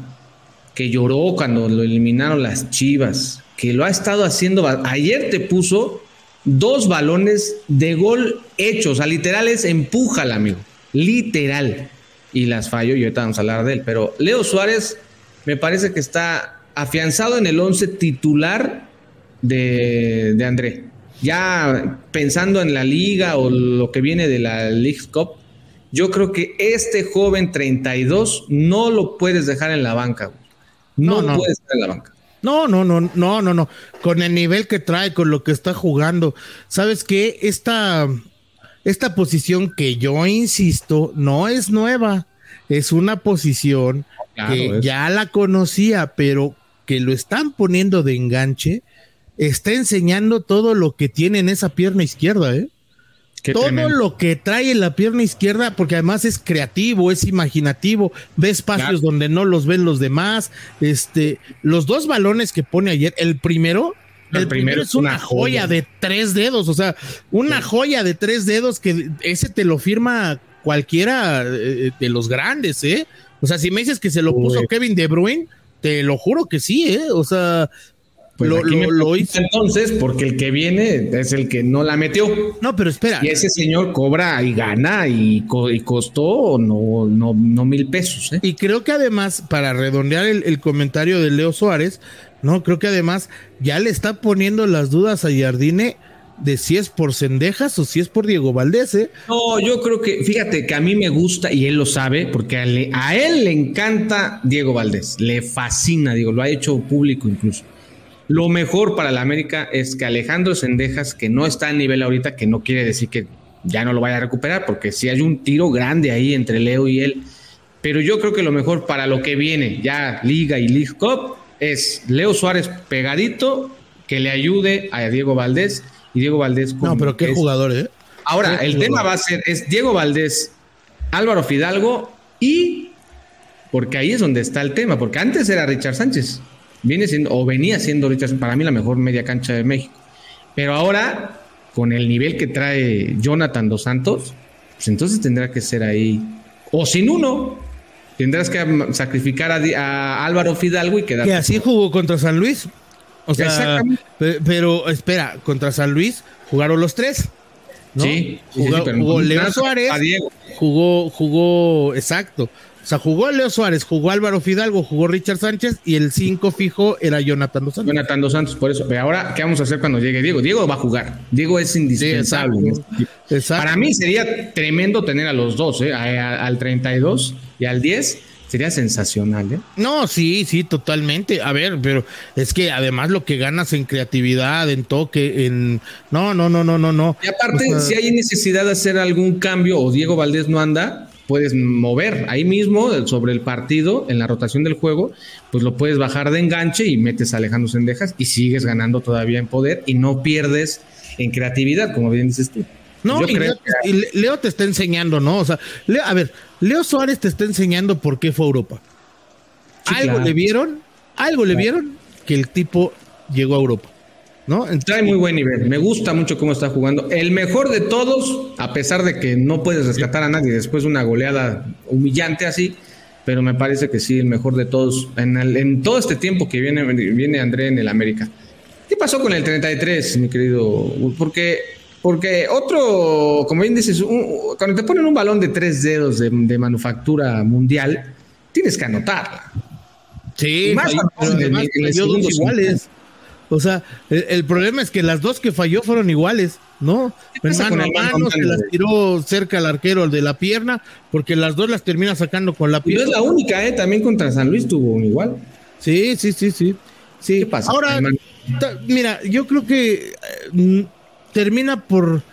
que lloró cuando lo eliminaron las Chivas, que lo ha estado haciendo. Ayer te puso dos balones de gol hechos, o sea, literales, empújala, amigo. Literal. Y las falló y ahorita vamos a hablar de él. Pero Leo Suárez me parece que está afianzado en el 11 titular de, de André. Ya pensando en la liga o lo que viene de la League Cup, yo creo que este joven 32 no lo puedes dejar en la banca. No, no, no. dejar en la banca. No, no, no, no, no, no. Con el nivel que trae, con lo que está jugando. ¿Sabes qué? Esta, esta posición que yo insisto, no es nueva. Es una posición que ya la conocía, pero que lo están poniendo de enganche. Está enseñando todo lo que tiene en esa pierna izquierda, ¿eh? Todo lo que trae en la pierna izquierda, porque además es creativo, es imaginativo, ve espacios donde no los ven los demás. Este, los dos balones que pone ayer, el primero, el, primero, es una, joya, de tres dedos, o sea, una joya de tres dedos que ese te lo firma cualquiera eh, de los grandes, ¿eh? O sea, si me dices que se lo puso Kevin De Bruyne, te lo juro que sí, ¿eh? O sea, Pues lo, lo, hizo entonces porque el que viene es el que no la metió. No, pero espera. Y ese señor cobra y gana y, costó no, no, no mil pesos. ¿eh? Y creo que además, para redondear el, comentario de Leo Suárez, no, creo que además ya le está poniendo las dudas a Jardine de si es por Cendejas o si es por Diego Valdés. ¿eh? No, yo creo que, fíjate que a mí me gusta y él lo sabe, porque a, a él le encanta Diego Valdés, le fascina, digo, lo ha hecho público incluso. Lo mejor para la América es que Alejandro Sendejas, que no está a nivel ahorita, que no quiere decir que ya no lo vaya a recuperar, porque sí hay un tiro grande ahí entre Leo y él. Pero yo creo que lo mejor para lo que viene, ya Liga y League Cup, es Leo Suárez pegadito, que le ayude a Diego Valdés. Y Diego Valdés. No, pero qué jugador, ¿eh? Ahora, el tema va a ser, es Diego Valdés, Álvaro Fidalgo y. Porque ahí es donde está el tema, porque antes era Richard Sánchez viene siendo, o venía siendo Richardson para mí la mejor media cancha de México. Pero ahora, con el nivel que trae Jonathan Dos Santos, pues entonces tendrá que ser ahí, o sin uno, tendrás que sacrificar a, Álvaro Fidalgo y quedar. Que así jugó contra San Luis. O sea, pero espera, contra San Luis jugaron los tres. Sí, jugó, Leo Suárez, jugó, jugó, exacto, o sea, jugó Leo Suárez, jugó Álvaro Fidalgo, jugó Richard Sánchez y el 5 fijo era Jonathan Dos Santos. Jonathan Dos Santos, por eso. Pero ahora, ¿qué vamos a hacer cuando llegue Diego? Diego va a jugar. Diego es indispensable. Para mí sería tremendo tener a los dos, ¿eh? al 32 y al 10. Sería sensacional, ¿eh? No, sí, sí, totalmente. A ver, pero es que además lo que ganas en creatividad, en toque, en... No, no, no, no, no, no. Y aparte, si hay necesidad de hacer algún cambio o Diego Valdés no anda, puedes mover ahí mismo sobre el partido, en la rotación del juego, pues lo puedes bajar de enganche y metes a Alejandro Sendejas y sigues ganando todavía en poder y no pierdes en creatividad, como bien dices tú. No, y, Leo, te está enseñando, ¿no? O sea, a ver, Leo Suárez te está enseñando por qué fue a Europa. algo le vieron, algo le vieron que el tipo llegó a Europa. ¿No? Trae muy buen nivel. Me gusta mucho cómo está jugando. El mejor de todos, a pesar de que no puedes rescatar a nadie después de una goleada humillante así, pero me parece que sí, el mejor de todos. En, en todo este tiempo que viene, viene André en el América. ¿Qué pasó con el 33, mi querido? Porque, porque otro, como bien dices, cuando te ponen un balón de tres dedos de, manufactura mundial, tienes que anotarla. Sí, más iguales. O sea, el, problema es que las dos que falló fueron iguales, ¿no? Mano a mano se las tiró cerca al arquero de la pierna, porque las dos las termina sacando con la pierna. Y no es la única, ¿eh? También contra San Luis tuvo un igual. Sí, sí, sí, sí. sí. ¿Qué pasa? Ahora, mira, yo creo que eh, termina por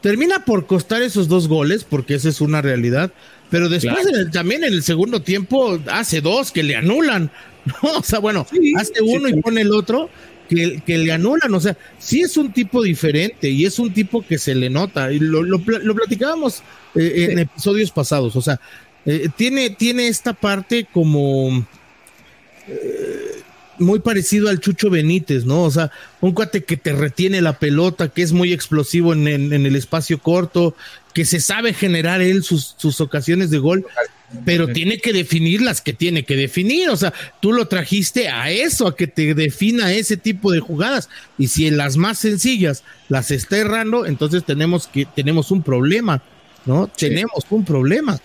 termina por costar esos dos goles, porque esa es una realidad. Pero después también en el segundo tiempo hace dos que le anulan. [laughs] ¿no? O sea, bueno, hace uno y pone el otro que, que, le anulan. O sea, sí es un tipo diferente y es un tipo que se le nota. Y lo, lo, platicábamos eh, en episodios pasados. O sea, eh, tiene, tiene esta parte como eh, muy parecido al Chucho Benítez, ¿no? O sea, un cuate que te retiene la pelota, que es muy explosivo en, en el espacio corto, que se sabe generar él sus, sus ocasiones de gol pero tiene que definir las que tiene que definir. O sea, tú lo trajiste a eso, a que te defina ese tipo de jugadas. Y si en las más sencillas las está errando, entonces tenemos que tenemos un problema, ¿no? Tenemos un problema.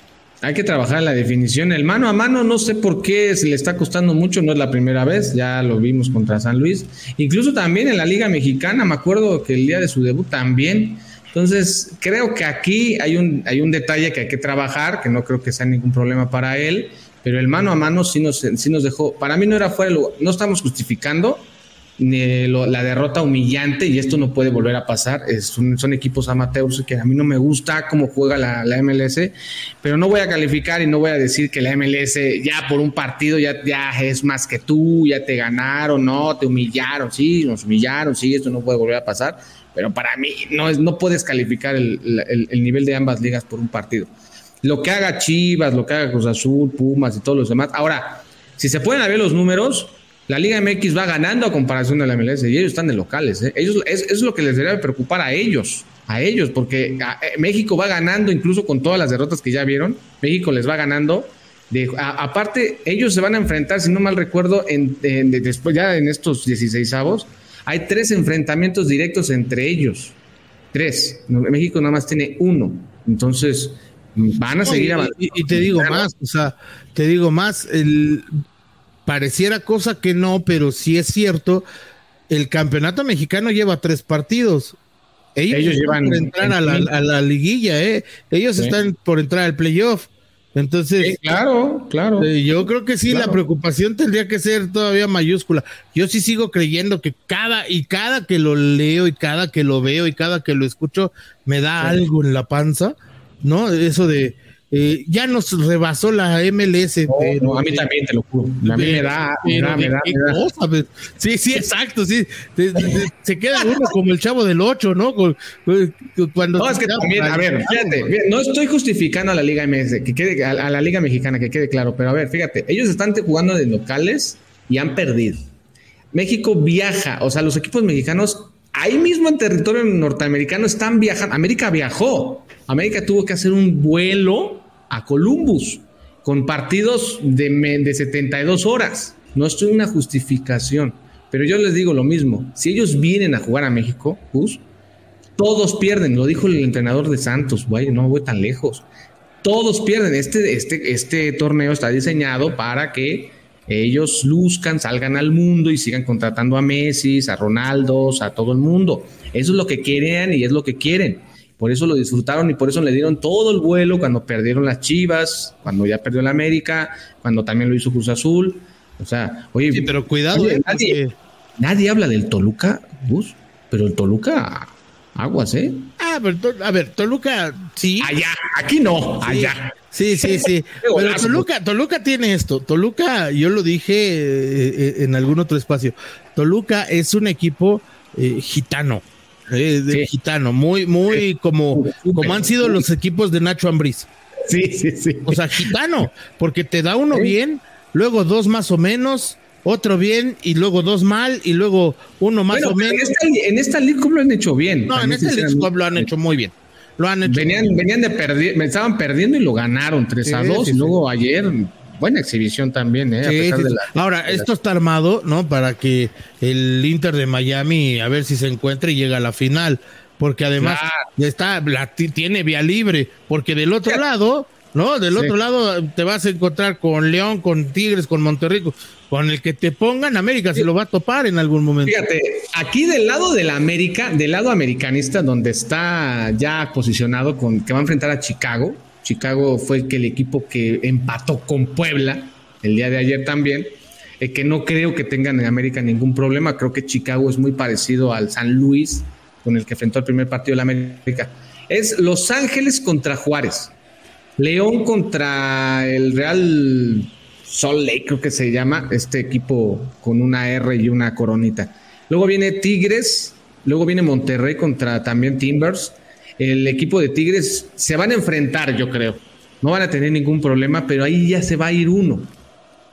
Hay que trabajar la definición. El mano a mano, no sé por qué se le está costando mucho, no es la primera vez, ya lo vimos contra San Luis. Incluso también en la Liga Mexicana, me acuerdo que el día de su debut también entonces, creo que aquí hay un, hay un detalle que hay que trabajar, que no creo que sea ningún problema para él, pero el mano a mano sí nos, sí nos dejó, para mí no era fuera, no estamos justificando ni la derrota humillante y esto no puede volver a pasar, son, son, equipos amateurs que a mí no me gusta cómo juega la, la, MLS, pero no voy a calificar y no voy a decir que la MLS ya por un partido ya, ya es más que tú, ya te ganaron, no, te humillaron, sí, nos humillaron, sí, esto no puede volver a pasar pero para mí no, es, no puedes calificar el, nivel de ambas ligas por un partido. Lo que haga Chivas, lo que haga Cruz Azul, Pumas y todos los demás. Ahora, si se pueden ver los números, la Liga MX va ganando a comparación de la MLS y ellos están de locales. ¿eh? Ellos, es, es, lo que les debería preocupar a ellos, a ellos, porque eh, México va ganando incluso con todas las derrotas que ya vieron. México les va ganando De, aparte, ellos se van a enfrentar, si no mal recuerdo, en, después ya en estos 16 avos, hay tres enfrentamientos directos entre ellos. Tres. México nada más tiene uno. Entonces, van a seguir avanzando. Y, te digo más, o sea, te digo más, el, pareciera cosa que no, pero sí es cierto, el campeonato mexicano lleva tres partidos. Ellos, llevan por entrar a la, liguilla, ¿eh? Ellos están por entrar al playoff. Entonces, claro, claro. Eh, yo creo que sí, la preocupación tendría que ser todavía mayúscula. Yo sí sigo creyendo que cada y cada que lo leo y cada que lo veo y cada que lo escucho me da algo en la panza, ¿no? Eso de eh, ya nos rebasó la MLS. a mí también te lo juro. A mí me da, me da, me da, pues. sí, sí, exacto, sí. se queda uno como el chavo del 8, ¿no? Cuando no, es que también, a ver, fíjate, no estoy justificando a la Liga MS, que quede, a, la Liga Mexicana, que quede claro, pero a ver, fíjate, ellos están jugando de locales y han perdido. México viaja, o sea, los equipos mexicanos ahí mismo en territorio norteamericano están viajando. América viajó. América tuvo que hacer un vuelo a Columbus con partidos de, de 72 horas. No estoy en una justificación, pero yo les digo lo mismo. Si ellos vienen a jugar a México, todos pierden. Lo dijo el entrenador de Santos, güey, no voy tan lejos. Todos pierden. Este, este, este torneo está diseñado para que ellos luzcan, salgan al mundo y sigan contratando a Messi, a Ronaldo, a todo el mundo. Eso es lo que quieren y es lo que quieren. Por eso lo disfrutaron y por eso le dieron todo el vuelo cuando perdieron las Chivas, cuando ya perdió el América, cuando también lo hizo Cruz Azul. O sea, oye, pero cuidado, eh, nadie, habla del Toluca, Bus, pero el Toluca, aguas, ¿eh? Ah, pero a ver, Toluca, sí. Allá, aquí no, allá. Sí, sí, sí. pero Toluca, Toluca tiene esto. Toluca, yo lo dije eh, eh, en algún otro espacio. Toluca es un equipo gitano de gitano, muy, muy como, como han sido los equipos de Nacho Ambriz. Sí, sí, sí. O sea, gitano, porque te da uno bien, luego dos más o menos, otro bien y luego dos mal y luego uno más o menos. En esta, en League lo han hecho bien. No, en esta League lo han hecho muy bien. Lo han hecho venían, venían de perder, me estaban perdiendo y lo ganaron 3 a 2 y luego ayer buena exhibición también, ¿eh? Ahora, esto está armado, ¿no? Para que el Inter de Miami, a ver si se encuentra y llega a la final. Porque además está, tiene vía libre. Porque del otro lado, ¿no? Del otro lado te vas a encontrar con León, con Tigres, con Monterrico. Con el que te pongan, América se lo va a topar en algún momento. Fíjate, aquí del lado de la América, del lado americanista, donde está ya posicionado con que va a enfrentar a Chicago, Chicago fue el equipo que empató con Puebla el día de ayer también. Eh, que no creo que tengan en América ningún problema. Creo que Chicago es muy parecido al San Luis, con el que enfrentó el primer partido de la América. Es Los Ángeles contra Juárez. León contra el Real Sol Lake, creo que se llama, este equipo con una R y una coronita. Luego viene Tigres, luego viene Monterrey contra también Timbers el equipo de Tigres se van a enfrentar, yo creo. No van a tener ningún problema, pero ahí ya se va a ir uno.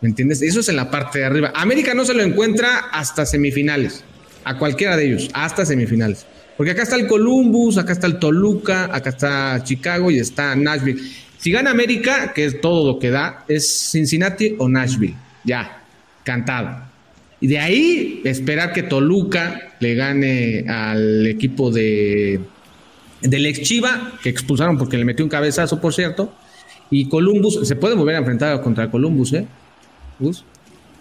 ¿Me entiendes? Eso es en la parte de arriba. América no se lo encuentra hasta semifinales. A cualquiera de ellos, hasta semifinales. Porque acá está el Columbus, acá está el Toluca, acá está Chicago y está Nashville. Si gana América, que es todo lo que da, es Cincinnati o Nashville. Ya, cantado. Y de ahí esperar que Toluca le gane al equipo de del ex Chiva, que expulsaron porque le metió un cabezazo, por cierto. Y Columbus, se puede volver a enfrentar contra Columbus, ¿eh?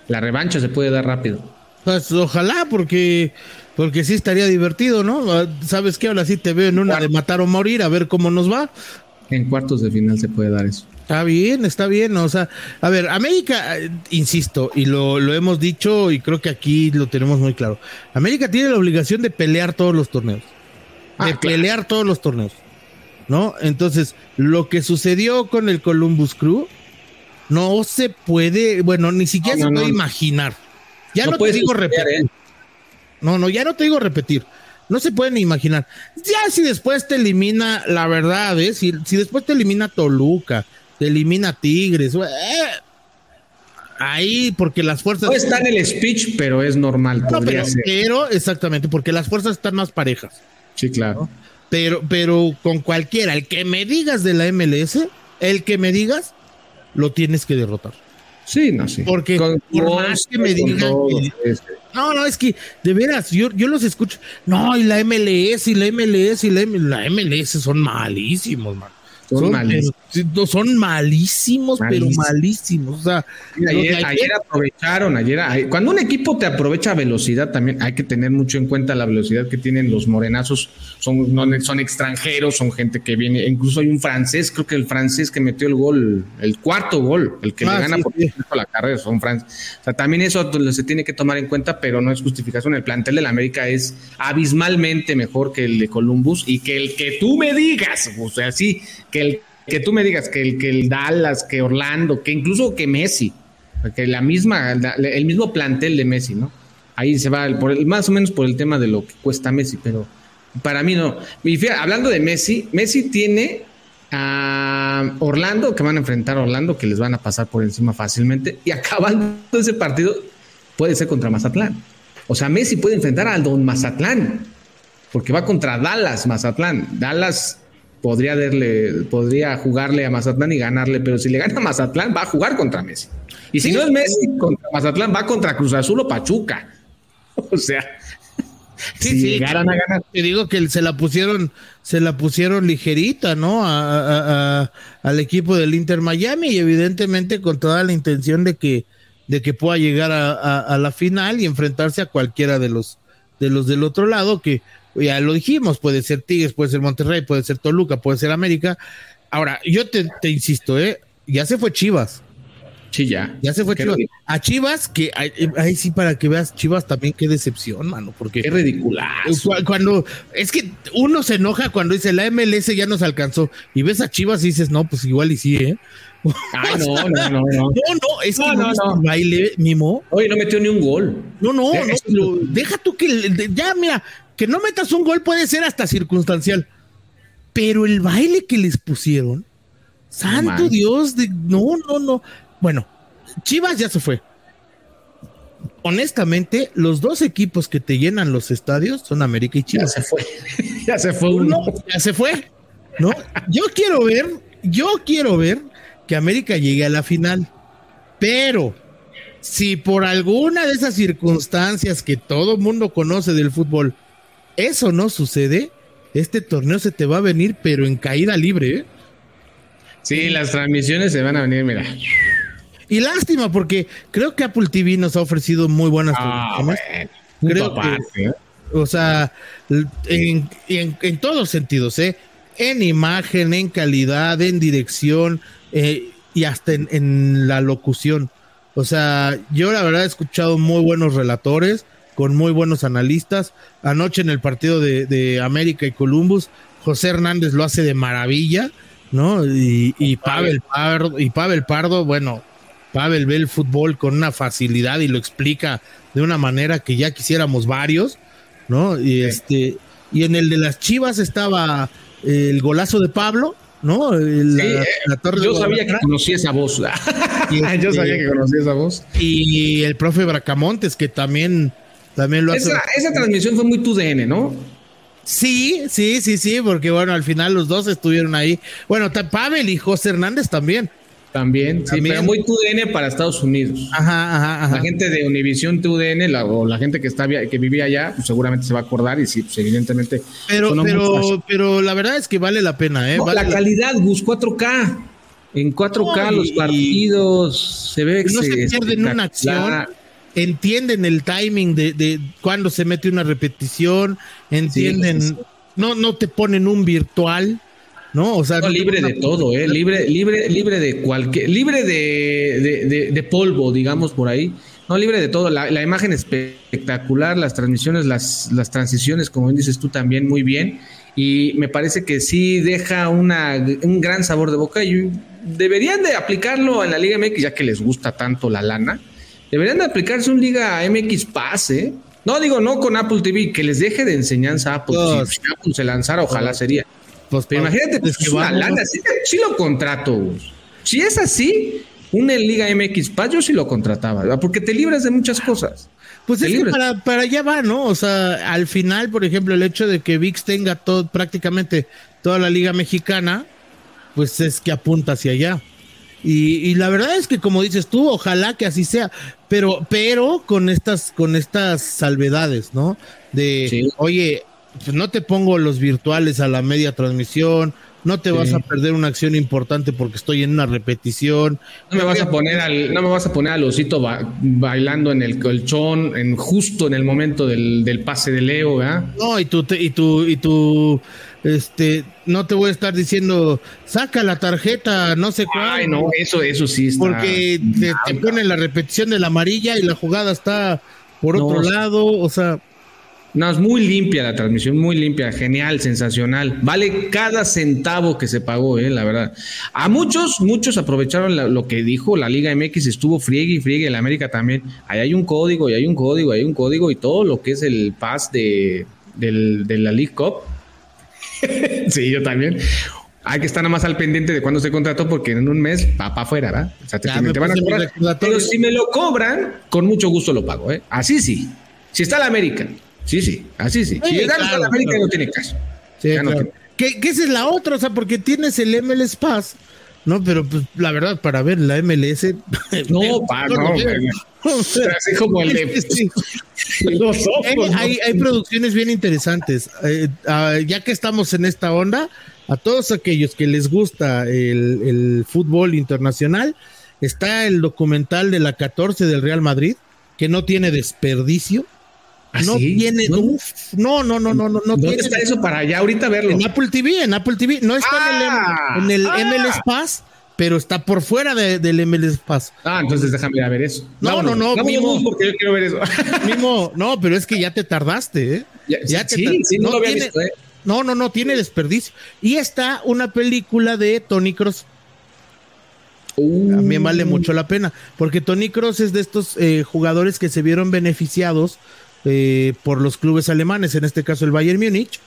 La revancha se puede dar rápido. Pues ojalá, porque, porque sí estaría divertido, ¿no? Ah, ¿Sabes qué? Ahora sí te veo en una de matar o morir, a ver cómo nos va. En cuartos de final se puede dar eso. Está bien, está bien. O sea, a ver, América, insisto, y lo, lo hemos dicho y creo que aquí lo tenemos muy claro. América tiene la obligación de pelear todos los torneos de ah, pelear todos los torneos. ¿No? Entonces, lo que sucedió con el Columbus Crew no se puede, bueno, ni siquiera se puede imaginar. Ya no, te digo repetir. ¿eh? No, no, ya no te digo repetir. No se puede ni imaginar. Ya si después te elimina, la verdad, ¿eh? si, si después te elimina Toluca, te elimina Tigres, eh, ahí porque las fuerzas... No está en el speech, pero es normal. pero, exactamente, porque las fuerzas están más parejas. Sí, claro. Pero, pero con cualquiera, el que me digas de la MLS, el que me digas, lo tienes que derrotar. Sí, no, sí. Porque por más que me digan este. No, no, es que de veras, yo, yo los escucho. No, y la MLS, y la MLS, y la, la MLS son malísimos, man. Son, malísimos. Son malísimos, pero malísimos. O sea, ayer, aprovecharon, ayer, cuando un equipo te aprovecha velocidad, también hay que tener mucho en cuenta la velocidad que tienen los morenazos. Son, no, son extranjeros, son gente que viene. Incluso hay un francés, creo que el francés que metió el gol, el cuarto gol, el que le ah, gana por la carrera, son franceses. O sea, también eso se tiene que tomar en cuenta, pero no es justificación. El plantel de la América es abismalmente mejor que el de Columbus y que el que tú me digas, o sea, sí, que el que tú me digas que el, que el Dallas, que Orlando, que incluso que Messi, que la misma, el mismo plantel de Messi, ¿no? Ahí se va por más o menos por el tema de lo que cuesta Messi, pero para mí no. Y hablando de Messi, Messi tiene a Orlando, que van a enfrentar a Orlando, que les van a pasar por encima fácilmente, y [laughs] acabando ese partido, puede ser contra Mazatlán. O sea, Messi puede enfrentar al Don Mazatlán, porque va contra Dallas, Mazatlán. Dallas podría, darle, podría jugarle a Mazatlán y ganarle, pero si le gana a Mazatlán, va a jugar contra Messi. Y si no es Messi contra Mazatlán, va contra Cruz Azul o Pachuca. [laughs] O sea, si llegaran a ganar. Te digo que se la pusieron, se la pusieron ligerita, ¿no? al equipo del Inter Miami y evidentemente con toda la intención de que, de que pueda llegar a, la final y enfrentarse a cualquiera de los, de los del otro lado, que ya lo dijimos, puede ser Tigres, puede ser Monterrey, puede ser Toluca, puede ser América. Ahora, yo te, insisto, ¿eh? ya se fue Chivas. Sí, ya. Ya se fue Chivas. A Chivas, que ahí sí, para que veas, Chivas también, qué decepción, mano, porque. Qué ridícula. Cuando, es que uno se enoja cuando dice la MLS ya nos alcanzó y ves a Chivas y dices, no, pues igual y sí, ¿eh? [laughs] Ay, no, no, no, no. No, no, es que no, no, baile, Mimo. Oye, no metió ni un gol. No, no, no, deja tú que ya, mira, que no metas un gol puede ser hasta circunstancial. Pero el baile que les pusieron, santo Dios, de, no, no, no. Bueno, Chivas ya se fue. Honestamente, los dos equipos que te llenan los estadios son América y Chivas. [laughs] Ya se fue. ya se fue uno. Ya se fue. ¿No? Yo quiero ver, yo quiero ver que América llegue a la final. Pero si por alguna de esas circunstancias que todo mundo conoce del fútbol eso no sucede, este torneo se te va a venir, pero en caída libre. ¿eh? Sí, las transmisiones se van a venir, mira. Y lástima, porque creo que Apple TV nos ha ofrecido muy buenas ah, creo que, ¿eh? o sea, en, en, todos sentidos, ¿eh? En imagen, en calidad, en dirección eh, y hasta en, en la locución. O sea, yo la verdad he escuchado muy buenos relatores con muy buenos analistas. Anoche en el partido de, América y Columbus, José Hernández lo hace de maravilla, ¿no? Y, Pavel, Pardo, y Pavel Pardo, bueno, Pavel ve el fútbol con una facilidad y lo explica de una manera que ya quisiéramos varios, ¿no? Y este, y en el de las Chivas estaba el golazo de Pablo, ¿no? La, eh, [laughs] [laughs] yo sabía que conocía esa voz. yo sabía que conocía esa voz. Y el profe Bracamontes, que también también lo esa, esa transmisión fue muy tu DN, ¿no? Sí, sí, sí, sí, porque bueno, al final los dos estuvieron ahí. Bueno, Pavel y José Hernández también. También, sí, pero muy TUDN para Estados Unidos. Ajá, ajá, ajá. La gente de Univision TUDN la, o la gente que está que vivía allá, pues seguramente se va a acordar y sí, pues evidentemente. Pero, pero, pero la verdad es que vale la pena, ¿eh? la calidad, Gus, 4K. En 4K los partidos se ve que no se, pierden una acción entienden el timing de, de cuando se mete una repetición, entienden, no, no te ponen un virtual, ¿no? O sea, libre de todo, ¿eh? Libre, libre, libre de cualquier, libre de, de, polvo, digamos, por ahí. No, libre de todo. La, la, imagen espectacular, las transmisiones, las, las transiciones, como dices tú también, muy bien. Y me parece que sí deja una, un gran sabor de boca y deberían de aplicarlo en la Liga MX, ya que les gusta tanto la lana Deberían de aplicarse un Liga MX Pass, ¿eh? No digo no con Apple TV, que les deje de enseñanza a Apple. si, Apple se lanzara, ojalá sería. Pues, Pero imagínate, pues, que una lana, sí, lo contrato. Si es así, una Liga MX Pass, yo sí lo contrataba, porque te libras de muchas cosas. Pues es que para, para allá va, ¿no? O sea, al final, por ejemplo, el hecho de que VIX tenga todo, prácticamente toda la Liga Mexicana, pues es que apunta hacia allá. Y, la verdad es que como dices tú, ojalá que así sea, pero, pero con estas, con estas salvedades, ¿no? De, oye, pues no te pongo los virtuales a la media transmisión, no te vas a perder una acción importante porque estoy en una repetición. No me vas a poner al, no me vas a poner al osito bailando en el colchón, en justo en el momento del, del pase de Leo, ¿verdad? No, y tú, y tú, y tú, este, no te voy a estar diciendo, saca la tarjeta, no sé cuál. Ay, no, eso, eso sí está. Porque te, te ponen la repetición de la amarilla y la jugada está por otro lado, o sea. No, es muy limpia la transmisión, muy limpia, genial, sensacional. Vale cada centavo que se pagó, eh, la verdad. A muchos, muchos aprovecharon lo que dijo la Liga MX, estuvo friegue y friegue, la América también. Ahí hay un código, y hay un código, hay un código y todo lo que es el pass de, la League Cup. [laughs] sí, yo también. Hay que estar nada más al pendiente de cuándo se contrató porque en un mes va para afuera, ¿verdad? O sea, te, van a cobrar. Pero si me lo cobran, con mucho gusto lo pago, ¿eh? Así sí. Si está la América Sí, sí, así sí. Si claro, la América no tiene caso. Sí, Que, esa es la otra, o sea, porque tienes el MLS Pass, ¿no? Pero pues la verdad, para ver la MLS. [laughs] No, [laughs] pa, no, así como el de. [laughs] Los ojos, hay, hay, producciones bien interesantes. Eh, ya que estamos en esta onda, a todos aquellos que les gusta el, el fútbol internacional, está el documental de la 14 del Real Madrid, que no tiene desperdicio ¿Ah, no tiene, ¿No? no, no, no, no, no. ¿Dónde está eso para ya ahorita verlo? En Apple TV, en Apple TV. No está en el, ah, en el MLS ah. Pass, pero está por fuera del MLS Pass. Ah, entonces déjame a ver eso. No, no, no. Mimo, porque yo quiero ver eso. [laughs] Mimo, no, pero es que ya te tardaste, ¿eh? Ya, sí, sí, no. No, no, no, tiene desperdicio. Y está una película de Tony Cross. Uh. También vale mucho la pena, porque Tony Cross es de estos eh, jugadores que se vieron beneficiados eh, por los clubes alemanes, en este caso el Bayern Múnich,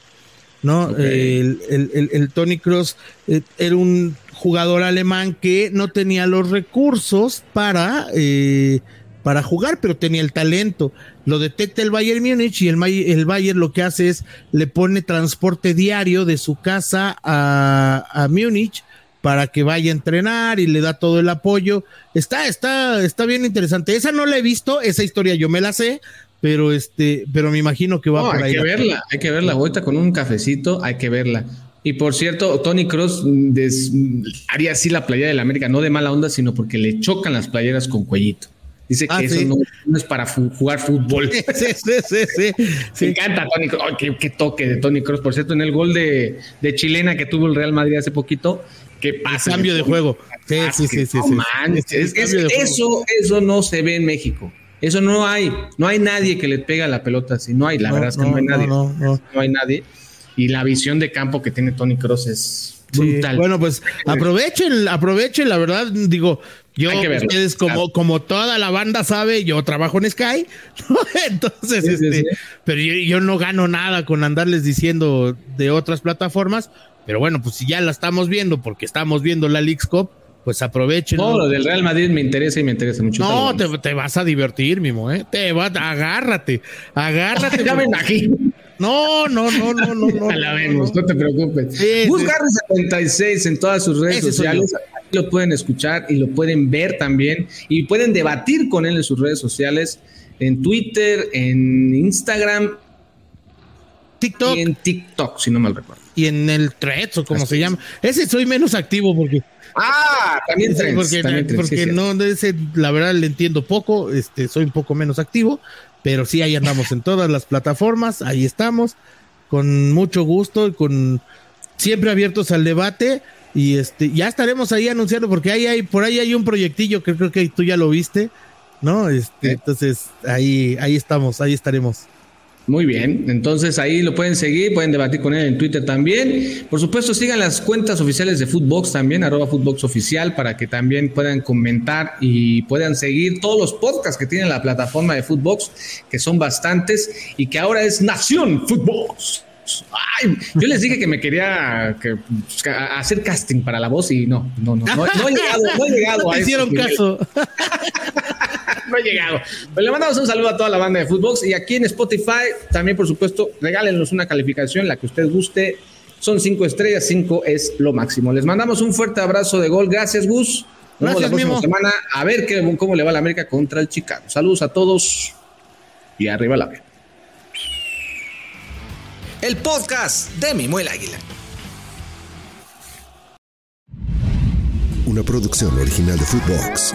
¿no? El, Tony Cross eh, era un jugador alemán que no tenía los recursos para, eh, para jugar, pero tenía el talento. Lo detecta el Bayern Múnich y el, el Bayern lo que hace es le pone transporte diario de su casa a, a Múnich para que vaya a entrenar y le da todo el apoyo. Está, está, está bien interesante. Esa no la he visto, esa historia yo me la sé, pero este, pero me imagino que va por ahí. Hay que verla, hay que verla. Ahorita con un cafecito, hay que verla. Y por cierto, Tony Cross haría así la playa del América, no de mala onda, sino porque le chocan las playeras con cuellito. Dice que ah, eso no, es para jugar fútbol. Sí, sí, sí, sí. Me encanta Tony Cross. qué, toque de Tony Cross. Por cierto, en el gol de, de chilena que tuvo el Real Madrid hace poquito, qué pasa. Cambio de juego. Sí, sí, sí, sí. eso, eso no se ve en México. Eso no hay, no hay nadie que le pega la pelota así, no hay, la verdad es que no, hay nadie. No, hay nadie. Y la visión de campo que tiene Tony Cross es brutal. bueno, pues aprovechen, aprovechen, la verdad, digo, yo, ustedes como, como toda la banda sabe, yo trabajo en Sky, [laughs] entonces, este, pero yo, no gano nada con andarles diciendo de otras plataformas, pero bueno, pues si ya la estamos viendo, porque estamos viendo la Leagues Cup, pues aprovechen. No, lo del Real Madrid me interesa y me interesa mucho. No, te, vas a divertir, Mimo, ¿eh? Te va, agárrate, agárrate. [laughs] ya. No, no, no, no, no. no [laughs] la vemos, no, te preocupes. Busca 76 en todas sus redes sociales. lo pueden escuchar y lo pueden ver también. Y pueden debatir con él en sus redes sociales, en Twitter, en Instagram. TikTok. Y en TikTok, si no mal recuerdo. Y en el Threads o como se llama. Ese soy menos activo porque Ah, también porque, no, ese, la verdad le entiendo poco, este, soy un poco menos activo, pero sí ahí andamos en todas las plataformas, ahí estamos, con mucho gusto y con siempre abiertos al debate y este, ya estaremos ahí anunciando porque ahí hay, por ahí hay un proyectillo que creo que tú ya lo viste, ¿no? Este, entonces ahí, ahí estamos, ahí estaremos. Muy bien, entonces ahí lo pueden seguir, pueden debatir con él en Twitter también. Por supuesto, sigan las cuentas oficiales de Footbox también, arroba Footbox Oficial, para que también puedan comentar y puedan seguir todos los podcasts que tiene la plataforma de Footbox, que son bastantes, y que ahora es Nación Footbox. Ay, yo les dije que me quería hacer casting para la voz y no, no, no, no, he llegado, no he llegado [laughs] a Hicieron caso. [laughs] no he llegado. Pues le mandamos un saludo a toda la banda de Footbox y aquí en Spotify también, por supuesto, regálenos una calificación, la que usted guste. Son cinco estrellas, cinco es lo máximo. Les mandamos un fuerte abrazo de gol. Gracias, Gus. Nos vemos Gracias, la próxima semana a ver cómo le va la América contra el Chicago. Saludos a todos y arriba la América. El podcast de Mimo el Águila. Una producción original de Footbox.